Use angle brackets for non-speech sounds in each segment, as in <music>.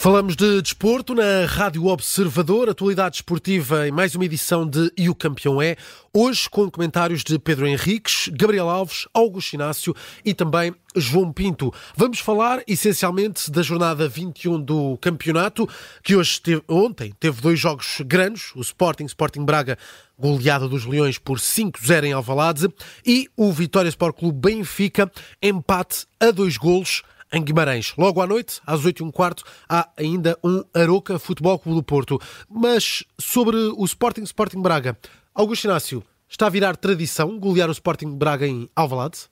Falamos de desporto na Rádio Observador, atualidade esportiva em mais uma edição de E o Campeão é. Hoje com comentários de Pedro Henriques, Gabriel Alves, Augusto Inácio e também João Pinto. Vamos falar essencialmente da jornada 21 do campeonato, que hoje teve, ontem teve dois jogos grandes, o Sporting, Sporting Braga, goleada dos Leões por 5-0 em Alvalade, e o Vitória Sport Clube Benfica, empate a dois golos em Guimarães. Logo à noite, às 8 h quarto, há ainda um Aroca Futebol Clube do Porto. Mas sobre o Sporting Sporting Braga, Augusto Inácio, está a virar tradição golear o Sporting Braga em Alvalade?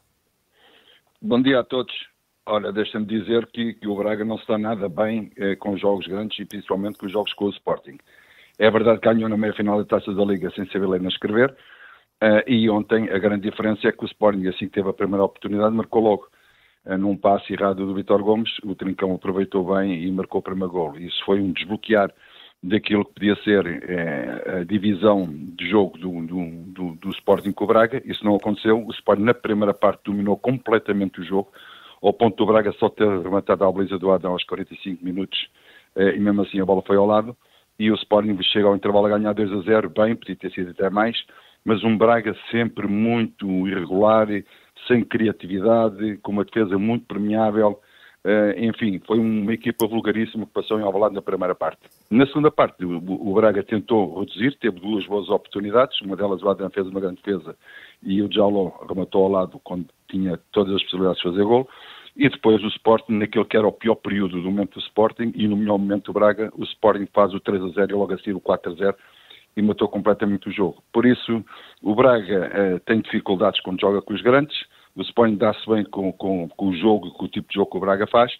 Bom dia a todos. Olha, deixa-me dizer que, que, o Braga não está nada bem eh, com jogos grandes e principalmente com os jogos com o Sporting. É verdade que ganhou na meia-final da Taça da Liga sem saber ler nem escrever, uh, e ontem a grande diferença é que o Sporting, assim que teve a primeira oportunidade, marcou logo. Eh, num passe errado do Vitor Gomes, o Trincão aproveitou bem e marcou o primeiro gol. Isso foi um desbloquear daquilo que podia ser é, a divisão de jogo do, do, do, do, Sporting com o Braga. Isso não aconteceu. O Sporting, na primeira parte, dominou completamente o jogo, ao ponto do Braga só ter rematado a baliza do Adão aos 45 minutos, é, e mesmo assim a bola foi ao lado. E o Sporting chega ao intervalo a ganhar 2 a 0, bem, podia ter sido até mais, mas um Braga sempre muito irregular sem criatividade, com uma defesa muito permeável. Uh, enfim, foi uma equipa vulgaríssima que passou em Alvalade na primeira parte. Na segunda parte, o, o, Braga tentou reduzir, teve duas boas oportunidades, uma delas o Adam fez uma grande defesa e o Jaló rematou ao lado quando tinha todas as possibilidades de fazer gol. E depois o Sporting, naquele que era o pior período do momento do Sporting, e no melhor momento do Braga, o Sporting faz o 3 a 0 e logo a seguir o 4 a 0 e matou completamente o jogo. Por isso, o Braga uh, tem dificuldades quando joga com os grandes, o Sporting dá-se bem com, com, com, o jogo, com o tipo de jogo que o Braga faz,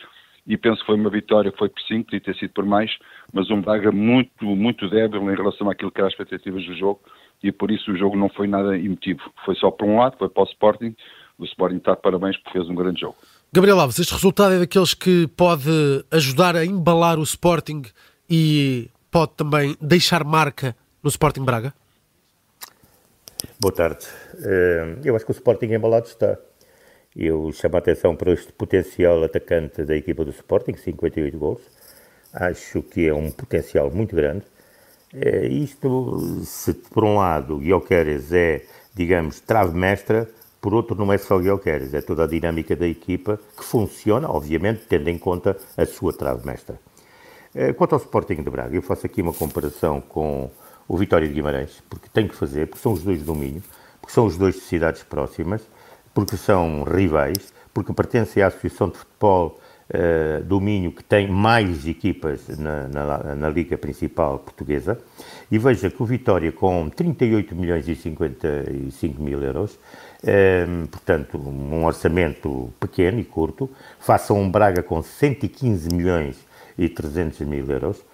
e penso que foi uma vitória que foi por 5, podia ter sido por mais, mas um Braga muito, muito débil em relação àquilo que eram as expectativas do jogo, e por isso o jogo não foi nada emotivo. Foi só por um lado, foi para o Sporting, o Sporting está de parabéns porque fez um grande jogo. Gabriel Alves, este resultado é daqueles que pode ajudar a embalar o Sporting e pode também deixar marca no Sporting Braga? Boa tarde. Eh, eu acho que o Sporting embalado está. Eu chamo a atenção para este potencial atacante da equipa do Sporting, 58 gols. Acho que é um potencial muito grande. É, isto, se por um lado Guilherme é, digamos, trave mestra, por outro não é só Guilherme, é toda a dinâmica da equipa que funciona, obviamente, tendo em conta a sua trave mestra. É, quanto ao Sporting de Braga, eu faço aqui uma comparação com o Vitória de Guimarães, porque tem que fazer, porque são os dois do domínio, porque são os dois de cidades próximas, porque são rivais, porque pertencem à Associação de Futebol uh, do Minho, que tem mais equipas na, na, na, Liga Principal Portuguesa, e veja que o Vitória, com 38 milhões e 55 mil euros, eh, portanto, um orçamento pequeno e curto, faça um Braga com 115 milhões e 300 mil euros,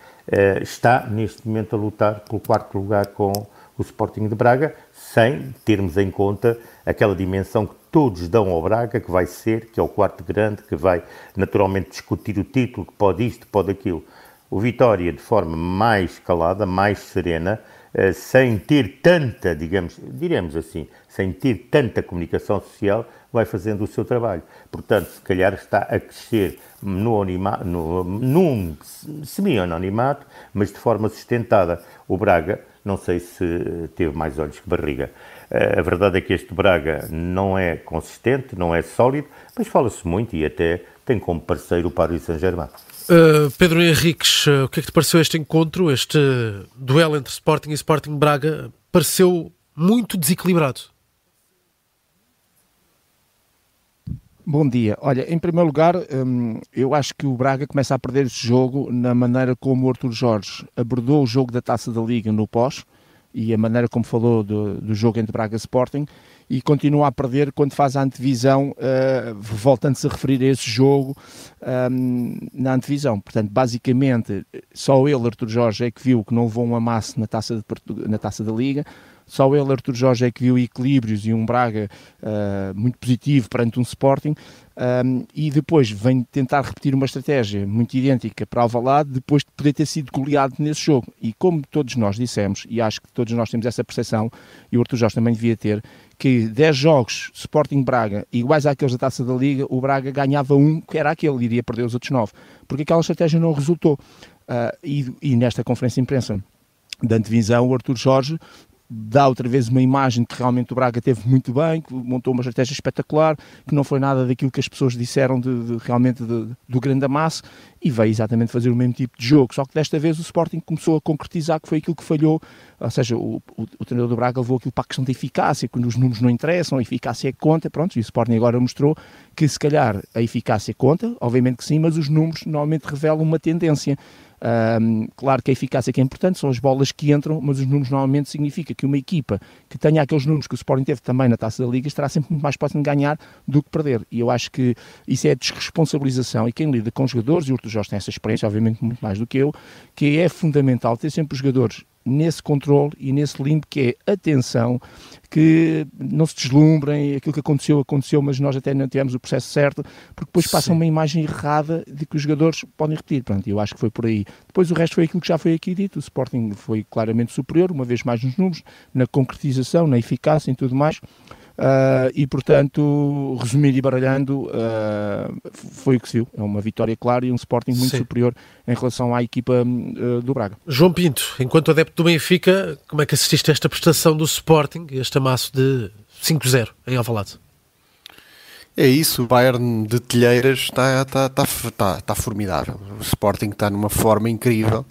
está neste momento a lutar pelo quarto lugar com o Sporting de Braga, sem termos em conta aquela dimensão que todos dão ao Braga, que vai ser, que é o quarto grande, que vai naturalmente discutir o título, que pode isto, pode aquilo. O Vitória, de forma mais calada, mais serena, eh, sem ter tanta, digamos, diremos assim, sem ter tanta comunicação social, vai fazendo o seu trabalho. Portanto, se calhar está a crescer no anima, no, num semi-anonimato, mas de forma sustentada. O Braga, não sei se teve mais olhos que barriga. Eh, a verdade é que este Braga não é consistente, não é sólido, mas fala-se muito e até tem como parceiro o Paris Saint-Germain. Uh, Pedro Henriques, uh, o que é que te pareceu este encontro, este duelo entre Sporting e Sporting Braga? Pareceu muito desequilibrado. Bom dia. Olha, em primeiro lugar, hum, eu acho que o Braga começa a perder esse jogo na maneira como o Arthur Jorge abordou o jogo da Taça da Liga no pós e a maneira como falou do, do jogo entre Braga e Sporting e continua a perder quando faz a antevisão, uh, voltando-se a referir a esse jogo um, na antevisão. Portanto, basicamente, só ele, Arthur Jorge, é que viu que não levou um amasso na taça, de, na taça da Liga, só ele, Artur Jorge, é que viu equilíbrios e um Braga uh, muito positivo perante um Sporting. Um, e depois vem tentar repetir uma estratégia muito idêntica para Alvalade, depois de poder ter sido goleado nesse jogo. E como todos nós dissemos, e acho que todos nós temos essa percepção, e o Artur Jorge também devia ter, que 10 jogos Sporting Braga iguais àqueles da Taça da Liga, o Braga ganhava um, que era aquele, iria perder os outros 9, porque aquela estratégia não resultou. Uh, e, e, nesta conferência de imprensa da antevisão, o Arthur Jorge dá outra vez uma imagem que realmente o Braga teve muito bem, que montou uma estratégia espetacular, que não foi nada daquilo que as pessoas disseram de, de realmente de, do grande amasso e veio exatamente fazer o mesmo tipo de jogo, só que desta vez o Sporting começou a concretizar que foi aquilo que falhou, ou seja, o, o, o treinador do Braga levou aquilo para a questão da eficácia, quando os números não interessam, a eficácia é que conta, pronto, e o Sporting agora mostrou que se calhar a eficácia conta, obviamente que sim, mas os números normalmente revelam uma tendência, um, claro que a eficácia que é importante, são as bolas que entram, mas os números normalmente significa que uma equipa que tenha aqueles números que o Sporting teve também na Taça da Liga estará sempre muito mais próximo de ganhar do que perder. E eu acho que isso é desresponsabilização e quem lida com jogadores, e o Urto Jorge tem essa experiência, obviamente muito mais do que eu, que é fundamental ter sempre os jogadores nesse controle e nesse limpo que é atenção, que não se deslumbrem, aquilo que aconteceu, aconteceu, mas nós até não tivemos o processo certo, porque depois passa uma imagem errada de que os jogadores podem repetir. Pronto, eu acho que foi por aí. Depois o resto foi aquilo que já foi aqui dito, o Sporting foi claramente superior, uma vez mais nos números, na concretização, na eficácia e tudo mais. Uh, e portanto, resumindo e baralhando, uh, foi o que se viu. É uma vitória clara e um Sporting muito Sim. superior em relação à equipa uh, do Braga. João Pinto, enquanto adepto do Benfica, como é que assististe a esta prestação do Sporting, este amasso de 5-0 em Alvalade? É isso, o Bayern de Telheiras está, está, está, está, está formidável. O Sporting está numa forma incrível.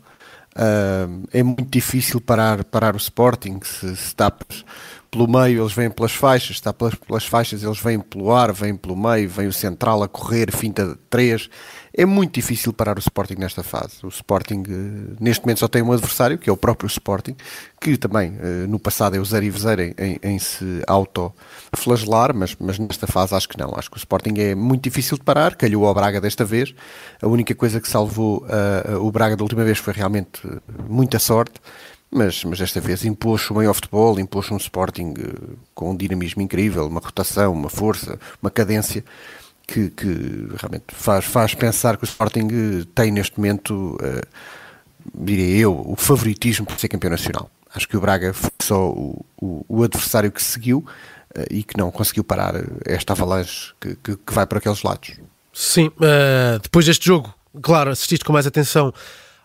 Uh, é muito difícil parar, parar o Sporting se, se tapas pelo meio, eles vêm pelas faixas, está pelas, pelas faixas, eles vêm pelo ar, vêm pelo meio, vem o central a correr, finta de 3. É muito difícil parar o Sporting nesta fase. O Sporting, eh, neste momento, só tem um adversário, que é o próprio Sporting, que também eh, no passado é o e zero em, em, se auto-flagelar, mas, mas nesta fase acho que não. Acho que o Sporting é muito difícil de parar, calhou ao Braga desta vez. A única coisa que salvou uh, o Braga da última vez foi realmente muita sorte mas, mas desta vez impôs o meio futebol, impôs um Sporting uh, com um dinamismo incrível, uma rotação, uma força, uma cadência que, que realmente faz, faz pensar que o Sporting eh, tem neste momento, uh, diria eu, o favoritismo por ser campeão nacional. Acho que o Braga foi só o, o, o adversário que seguiu uh, e que não conseguiu parar esta avalanche que, que, que vai para aqueles lados. Sim, depois deste jogo, claro, assististe com mais atenção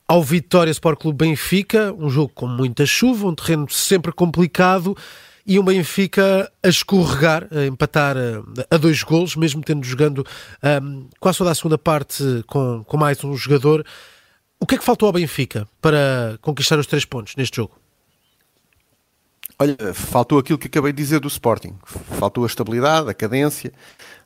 ao Vitória Sport Clube Benfica, um jogo com muita chuva, um terreno sempre complicado e um Benfica a escorregar, a empatar a, a dois golos, mesmo tendo jogando um, quase toda a segunda parte com, com mais um jogador. O que é que faltou ao Benfica para conquistar os três pontos neste jogo? Olha, faltou aquilo que acabei de dizer do Sporting. Faltou a estabilidade, a cadência,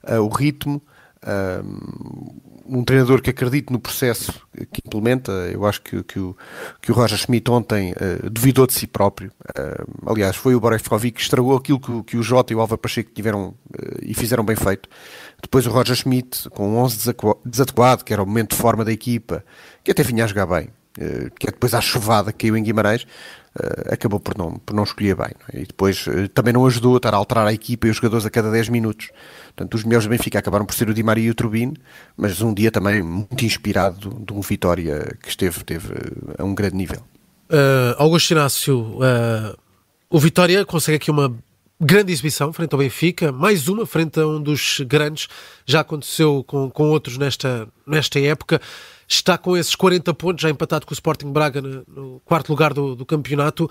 uh, o ritmo. Uh, um treinador que acredite no processo que implementa, eu acho que, que, o, que o Roger Schmidt ontem uh, duvidou de si próprio. Uh, aliás, foi o Borevkovic que estragou aquilo que, que o Jota e o Alva Pacheco tiveram uh, e fizeram bem feito. Depois o Roger Schmidt, com um 11 desadequado, que era o momento de forma da equipa, que até vinha a jogar bem, que é depois à chuvada que caiu em Guimarães, uh, acabou por não, por não escolher bem. É? E depois uh, também não ajudou a estar a alterar a equipa e os jogadores a cada 10 minutos. Portanto, os melhores do Benfica acabaram por ser o Di Maria e o Turbine, mas um dia também muito inspirado de um Vitória que esteve, esteve a um grande nível. Uh, Augusto Inácio, o Vitória consegue aqui uma grande exibição frente ao Benfica, mais uma frente a um dos grandes, já aconteceu com, com outros nesta, nesta época está com esses 40 pontos, já empatado com o Sporting Braga no, quarto lugar do, do campeonato.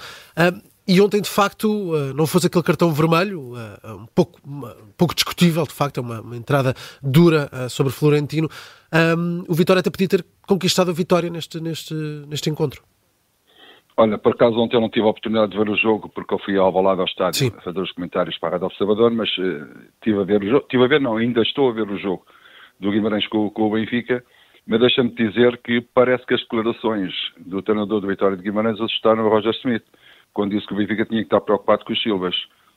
E ontem, de facto, uh, não fosse aquele cartão vermelho, uh, um, pouco, um pouco discutível, de facto, é uma, uma entrada dura sobre Florentino. Um, o Vitória até podia ter conquistado a vitória neste, neste, neste encontro. Olha, por acaso ontem eu não tive a oportunidade de ver o jogo porque eu fui ao balado ao estádio Sim. a fazer os comentários para a Rádio Observador, mas uh, tive a ver o jogo, tive a ver, não, ainda estou a ver o jogo do Guimarães com, com o Benfica mas deixa-me dizer que parece que as declarações do treinador do Vitória de Guimarães assustaram o Roger Smith, quando disse que o Benfica tinha que estar preocupado com os Silvas.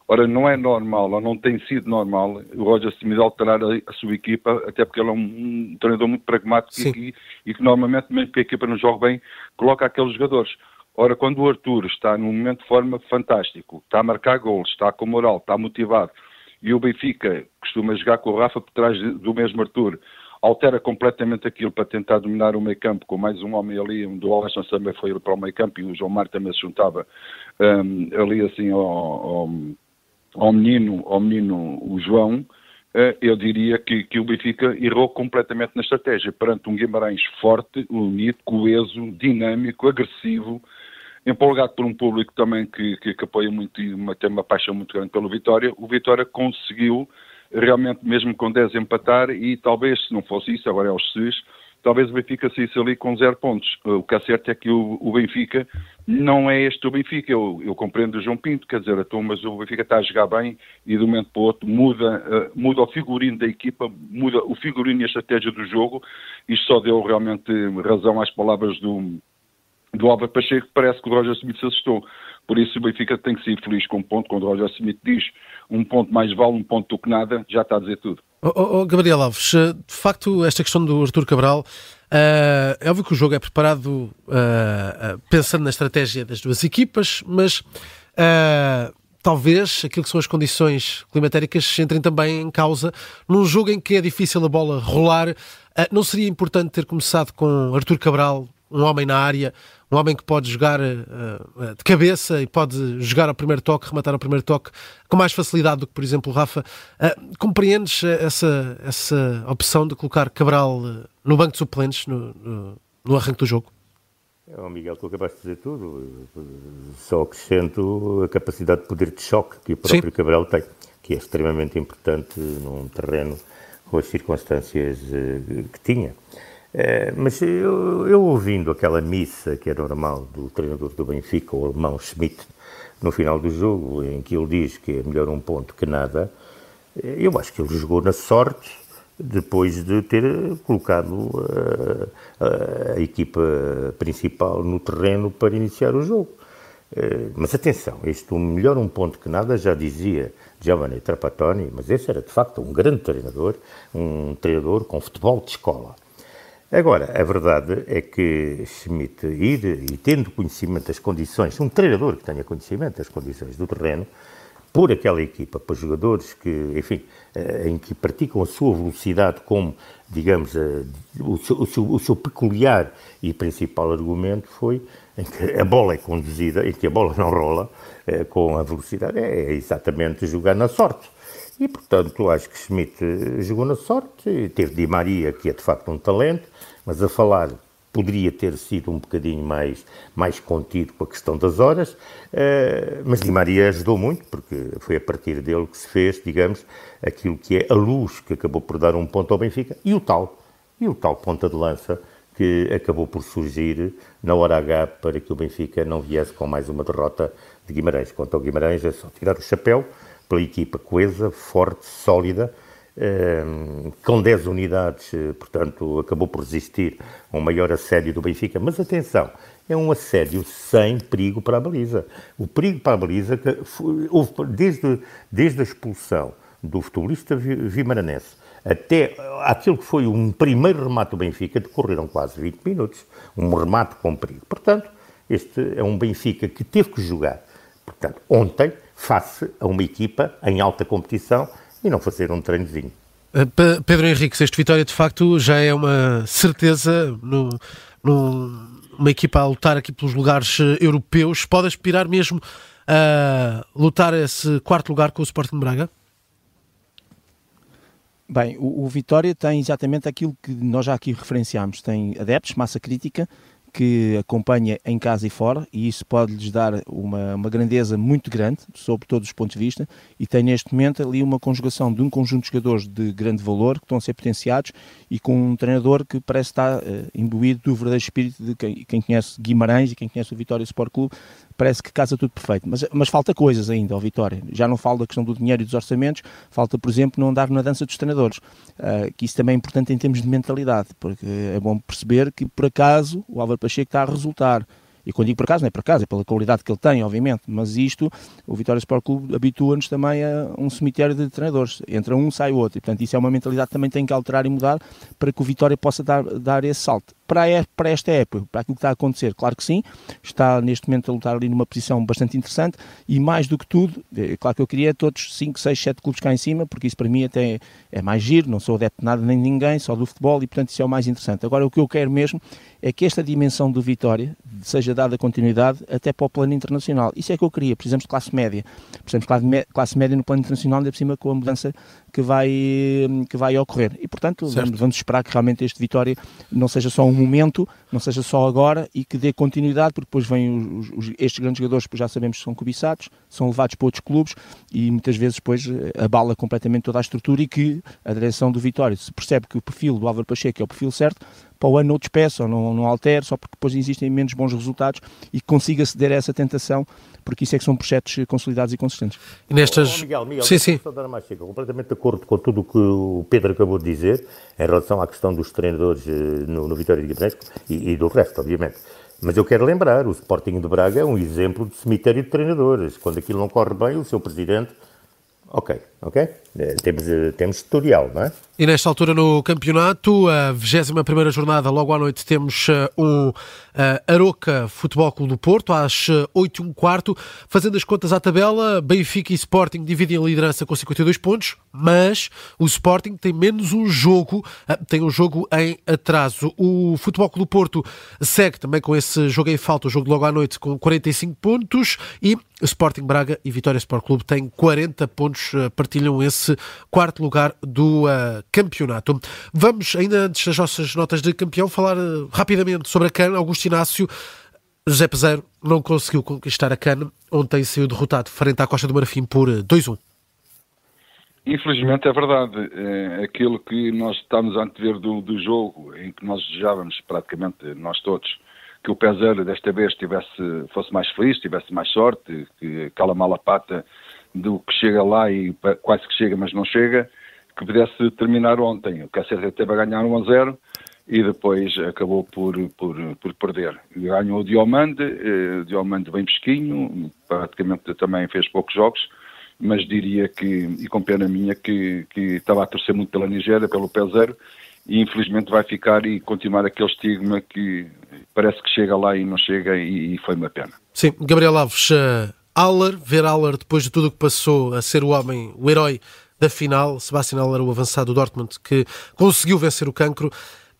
Ora, não é normal, ou não tem sido normal, o Roger Smith alterar a, sua equipa, até porque ele é um, um treinador muito pragmático e, e, que normalmente, mesmo que a equipa não jogue bem, coloca aqueles jogadores. Ora, quando o Arthur está num momento de forma fantástico, está a marcar gols, está com moral, está motivado, e o Benfica costuma jogar com o Rafa por trás do mesmo Arthur, altera completamente aquilo para tentar dominar o meio campo, com mais um homem ali, um do Alisson também foi para o meio campo e o João Mário também se juntava um, ali assim ao, ao, ao menino, ao menino o João, eh, eu diria que, que, o Benfica errou completamente na estratégia, perante um Guimarães forte, unido, coeso, dinâmico, agressivo, empolgado por um público também que, que, que apoia muito e uma, tem uma paixão muito grande pelo Vitória, o Vitória conseguiu realmente, mesmo com 10, empatar e talvez, se não fosse isso, agora é os SUS, talvez o Benfica saísse ali com zero pontos. O que é certo é que o, o Benfica não é este o Benfica. Eu, eu, compreendo o João Pinto, quer dizer, então, mas o Benfica está a jogar bem e de um momento para o outro muda, uh, muda o figurino da equipa, muda o figurino e a estratégia do jogo. Isto só deu realmente razão às palavras do, do Álvaro Pacheco, parece que o Roger Smith se assustou. Por isso o Benfica tem que ser feliz com um ponto, quando o Roger Smith diz um ponto mais vale um ponto do que nada, já está a dizer tudo. Oh, oh, Gabriel Alves, eh, de facto, esta questão do Artur Cabral, uh, é óbvio que o jogo é preparado uh, uh, pensando na estratégia das duas equipas, mas talvez aquilo que são as condições climatéricas entrem também em causa num jogo em que é difícil a bola rolar. não seria importante ter começado com Artur Cabral, um homem na área, um homem que pode jogar uh, de cabeça e pode jogar ao primeiro toque, rematar ao primeiro toque com mais facilidade do que, por exemplo, o Rafa. Uh, compreendes essa, essa opção de colocar Cabral no banco de suplentes no, no, no arranque do jogo? Oh, Miguel, tu acabaste de dizer tudo. Só acrescento a capacidade de poder de choque que o próprio Sim. Cabral tem, que é extremamente importante num terreno com as circunstâncias que tinha. É, mas eu, eu, ouvindo aquela missa que é normal do treinador do Benfica, o alemão Schmidt, no final do jogo, em que ele diz que é melhor um ponto que nada, eh, eu acho que ele jogou na sorte depois de ter colocado a, a, a equipa principal no terreno para iniciar o jogo. Eh, mas atenção, este melhor um ponto que nada já dizia Giovanni Trapattoni, mas esse era de facto um grande treinador, um treinador com futebol de escola. Agora, a verdade é que Schmidt ir e tendo conhecimento das condições, um treinador que tenha conhecimento das condições do terreno, por aquela equipa, para jogadores que, enfim, eh, em que praticam a sua velocidade como, digamos, eh, o seu, o seu, o seu peculiar e principal argumento foi em que a bola é conduzida, em que a bola não rola eh, com a velocidade, é exatamente jogar na sorte. E, portanto, acho que Schmidt jogou na sorte, teve Di Maria, que é de facto um talento, mas a falar poderia ter sido um bocadinho mais, mais contido com a questão das horas, eh, mas Di Maria ajudou muito, porque foi a partir dele que se fez, digamos, aquilo que é a luz que acabou por dar um ponto ao Benfica, e o tal, e o tal ponta de lança que acabou por surgir na hora H para que o Benfica não viesse com mais uma derrota de Guimarães. Quanto ao Guimarães, é só tirar o chapéu, pela equipa coesa, forte, sólida, eh, com 10 unidades, eh, portanto, acabou por resistir a um maior assédio do Benfica. Mas atenção, é um assédio sem perigo para a baliza. O perigo para a baliza, houve, desde, desde a expulsão do futebolista vimaranense até aquilo que foi um primeiro remate do Benfica, decorreram quase 20 minutos. Um remate com perigo. Portanto, este é um Benfica que teve que jogar. Portanto, ontem face a uma equipa em alta competição e não fazer um treinozinho. Eh, Pedro Henrique, este Vitória de facto já é uma certeza no, no, uma equipa a lutar aqui pelos lugares eh, europeus. Pode aspirar mesmo a lutar esse quarto lugar com o Sporting Braga? Bem, o, o, Vitória tem exatamente aquilo que nós já aqui referenciámos: tem adeptos, massa crítica, que acompanha em casa e fora, e isso pode-lhes dar uma, uma grandeza muito grande, sob todos os pontos de vista, e tem neste momento ali uma conjugação de um conjunto de jogadores de grande valor, que estão a ser potenciados, e com um treinador que parece estar uh, imbuído do verdadeiro espírito de quem, quem, conhece Guimarães e quem conhece o Vitória Sport Clube, parece que casa tudo perfeito. Mas, mas falta coisas ainda ao Vitória. Já não falo da questão do dinheiro e dos orçamentos, falta, por exemplo, não andar na dança dos treinadores, uh, que isso também é importante em termos de mentalidade, porque é bom perceber que, por acaso, o Álvaro Pacheco está a resultar. E quando digo por acaso, não é por acaso, é pela qualidade que ele tem, obviamente, mas isto, o Vitória Sport Clube habitua-nos também a um cemitério de treinadores. Entra um, sai o outro. E, portanto, isso é uma mentalidade que também tem que alterar e mudar para que o Vitória possa dar, dar esse salto para, para esta época, para aquilo que está a acontecer, claro que sim, está neste momento a lutar ali numa posição bastante interessante e mais do que tudo, é claro que eu queria todos 5, 6, 7 clubes cá em cima, porque isso para mim até é mais giro, não sou adepto de nada nem de ninguém, só do futebol e portanto isso é o mais interessante. Agora o que eu quero mesmo é que esta dimensão do Vitória seja dada continuidade até para o plano internacional. Isso é que eu queria, precisamos de classe média, precisamos de classe média no plano internacional, ainda por cima com a mudança que vai, que vai ocorrer. E, portanto, vamos, vamos, esperar que realmente este Vitória não seja só um momento, não seja só agora e que dê continuidade, porque depois vêm os, os, estes grandes jogadores, depois já sabemos que são cobiçados, são levados para outros clubes e muitas vezes depois eh, abala completamente toda a estrutura e que a direção do Vitória se percebe que o perfil do Álvaro Pacheco é o perfil certo, para o ano não despeça ou não, não altere, só porque depois existem menos bons resultados e consiga ceder a essa tentação, porque isso é que são projetos consolidados e consistentes. E nestas... Oh, Miguel, Miguel, sim, sim. Dar mais completamente de acordo com tudo o que o Pedro acabou de dizer em relação à questão dos treinadores eh, no, no Vitória de Guimarães e, e do resto, obviamente. Mas eu quero lembrar, o Sporting de Braga é um exemplo de cemitério de treinadores. Quando aquilo não corre bem, o seu presidente Ok, ok. Eh, temos, eh, temos tutorial, não é? E nesta altura no campeonato, a 21 jornada, logo à noite, temos o uh, Aroca Futebol Clube do Porto, às 8 h um quarto. Fazendo as contas à tabela, Benfica e Sporting dividem a liderança com 52 pontos, mas o Sporting tem menos um jogo, tem um jogo em atraso. O Futebol Clube do Porto segue também com esse jogo em falta, o jogo logo à noite, com 45 pontos e Sporting Braga e Vitória Sport Clube têm 40 pontos, eh, partilham esse quarto lugar do uh, campeonato. Vamos, ainda antes das nossas notas de campeão, falar uh, rapidamente sobre a CAN. Augusto Inácio, José Peseiro não conseguiu conquistar a CAN, ontem saiu derrotado frente à Costa do Marfim por 2-1. Infelizmente é verdade. Aquilo que nós estamos a antever do, do jogo, em que nós desejávamos praticamente, nós todos, que o Peseiro desta vez tivesse, fosse mais feliz, tivesse mais sorte, que aquela mala pata do que chega lá e quase que chega, mas não chega, que pudesse terminar ontem. O Cáceres teve a ganhar 1 a 0 e depois acabou por, por, por perder. Ganhou o Diomande, o eh, Diomande bem pesquinho, praticamente também fez poucos jogos, mas diria que, e com pena minha, que, que estava a torcer muito pela Nigéria, pelo pé zero, e infelizmente vai ficar e continuar aquele estigma que parece que chega lá e não chega e, e foi uma pena. Sim, Gabriel Alves, uh, Aller, ver Aller depois de tudo o que passou a ser o homem, o herói da final, Sebastian Aller, o avançado do Dortmund, que conseguiu vencer o cancro,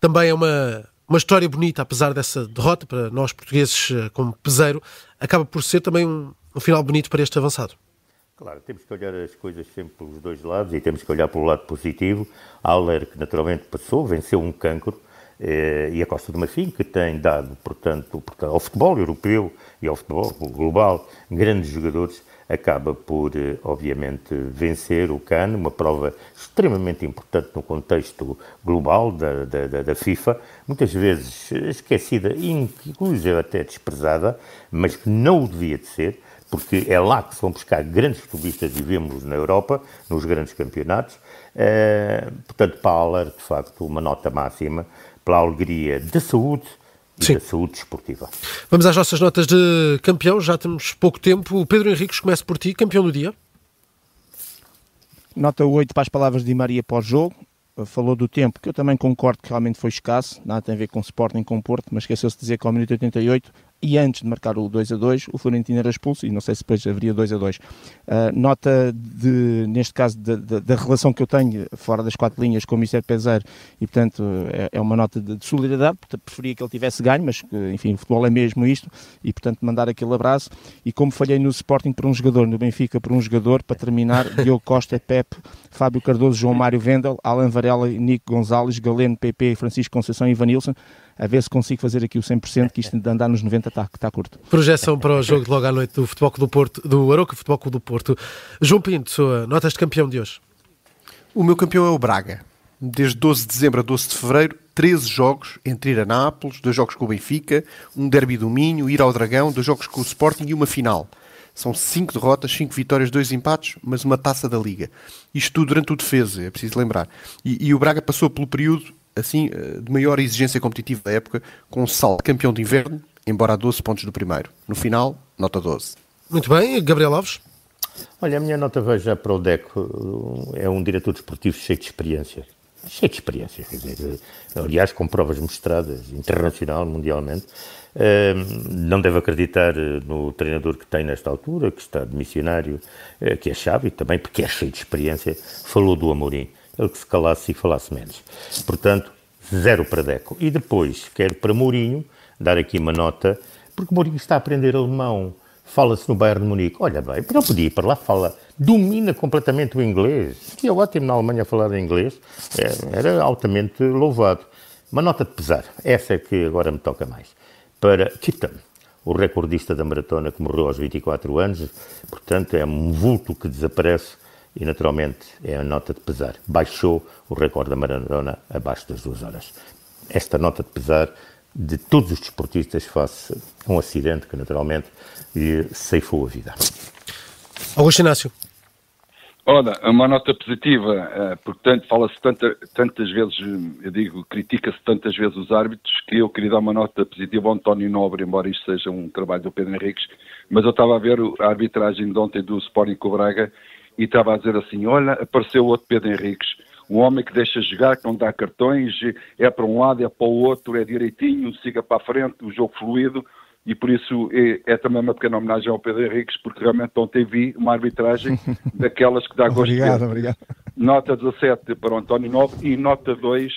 também é uma, uma história bonita, apesar dessa derrota para nós portugueses eh, como peseiro, acaba por ser também um, um final bonito para este avançado. Claro, temos que olhar as coisas sempre pelos dois lados e temos que olhar pelo lado positivo. Aller, que naturalmente passou, venceu um cancro, e a Costa do Marfim, que tem dado, portanto, ao futebol europeu e ao futebol global grandes jogadores, acaba por, eh, obviamente, vencer o CAN, uma prova extremamente importante no contexto global da, da, da FIFA, muitas vezes esquecida, inclusive até desprezada, mas que não o devia de ser, porque é lá que se vão buscar grandes futbolistas e vemos na Europa, nos grandes campeonatos. Portanto, para de facto, uma nota máxima pela alegria da saúde e Sim. da saúde esportiva. Vamos às nossas notas de campeão, já temos pouco tempo. O Pedro Henriques, começa por ti, campeão do dia. Nota 8 para as palavras de Maria pós-jogo. Falou do tempo, que eu também concordo que realmente foi escasso, nada tem a ver com Sporting com Porto, mas esqueceu-se de dizer que ao minuto 88 e antes de marcar o 2 a 2, o Florentino era expulso e não sei se depois haveria 2 a 2. Uh, nota de, neste caso, da relação que eu tenho fora das quatro linhas com o Mister Peseiro e, portanto, é, é uma nota de, de, solidariedade. Portanto, preferia que ele tivesse ganho, mas, enfim, o futebol é mesmo isto e, portanto, mandar aquele abraço. E como falhei no Sporting por um jogador, no Benfica por um jogador, para terminar, Diogo Costa, Pepe, Fábio Cardoso, João Mário Vendel, Alan Varela, Nico Gonzalez, Galeno, PP, Francisco Conceição e Ivanilson a ver se consigo fazer aqui o 100%, que isto de andar nos 90 está, está curto. Projeção para o jogo de logo à noite do Futebol do Porto, do Aroca Futebol Clube do Porto. João Pinto, notas de campeão de hoje? O meu campeão é o Braga. Desde 12 de dezembro a 12 de fevereiro, 13 jogos entre ir a Nápoles, dois jogos com o Benfica, um derby do Minho, ir ao Dragão, dois jogos com o Sporting e uma final. São 5 derrotas, 5 vitórias, 2 empates, mas uma taça da Liga. Isto tudo durante o defesa, é preciso lembrar. E, e o Braga passou pelo período assim, eh, de maior exigência competitiva da época, com um salto campeão de inverno, embora a 12 pontos do primeiro. No final, nota 12. Muito bem, Gabriel Alves. Olha, a minha nota vai já para o Deco. É um diretor desportivo cheio de experiência. cheio de experiência, quer dizer, aliás, com provas mostradas internacional, mundialmente. Uh, não deve acreditar no treinador que tem nesta altura, que está de missionário, que é chave, também porque é cheio de experiência. Falou do Amorim, que se calasse e falasse menos. Portanto, zero para Deco. E depois, quero para Mourinho dar aqui uma nota, porque Mourinho está a aprender alemão. Fala-se no Bayern de Munique. Olha bem, não podia ir para lá, fala, domina completamente o inglês. Que é ótimo na Alemanha falar inglês, é, era altamente louvado. Uma nota de pesar, essa é que agora me toca mais. Para Chitam, o recordista da maratona que morreu aos 24 anos, portanto é um vulto que desaparece e naturalmente é a nota de pesar. Baixou o recorde da maratona abaixo das duas horas. Esta nota de pesar de todos os desportistas face a um acidente que naturalmente lhe ceifou a vida. Augusto Inácio. Olha, uma nota positiva, eh, porque fala-se tanta, tantas vezes, eu digo, critica-se tantas vezes os árbitros, que eu queria dar uma nota positiva ao António Nobre, embora isto seja um trabalho do Pedro Henriques, mas eu estava a ver a arbitragem de ontem do Sporting com o Braga e estava a dizer assim, olha, apareceu outro Pedro Henriques, um homem que deixa jogar, que não dá cartões, é para um lado, é para o outro, é direitinho, siga para a frente, o jogo fluido, e por isso é, é, também uma pequena homenagem ao Pedro Henriques, porque realmente ontem vi uma arbitragem <laughs> daquelas que dá gosto obrigado, de Obrigado, Nota 17 para o António Novo e nota 2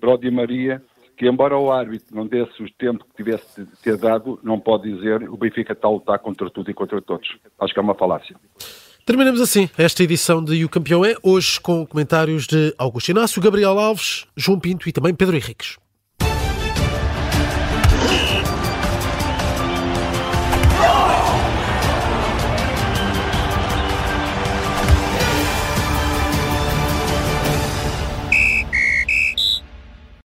para o Di Maria, que embora o árbitro não desse o tempo que tivesse de ter dado, não pode dizer o Benfica está a lutar contra tudo e contra todos. Acho que é uma falácia. Terminamos assim esta edição de O Campeão é, hoje com comentários de Augusto Inácio, Gabriel Alves, João Pinto e também Pedro Henriques.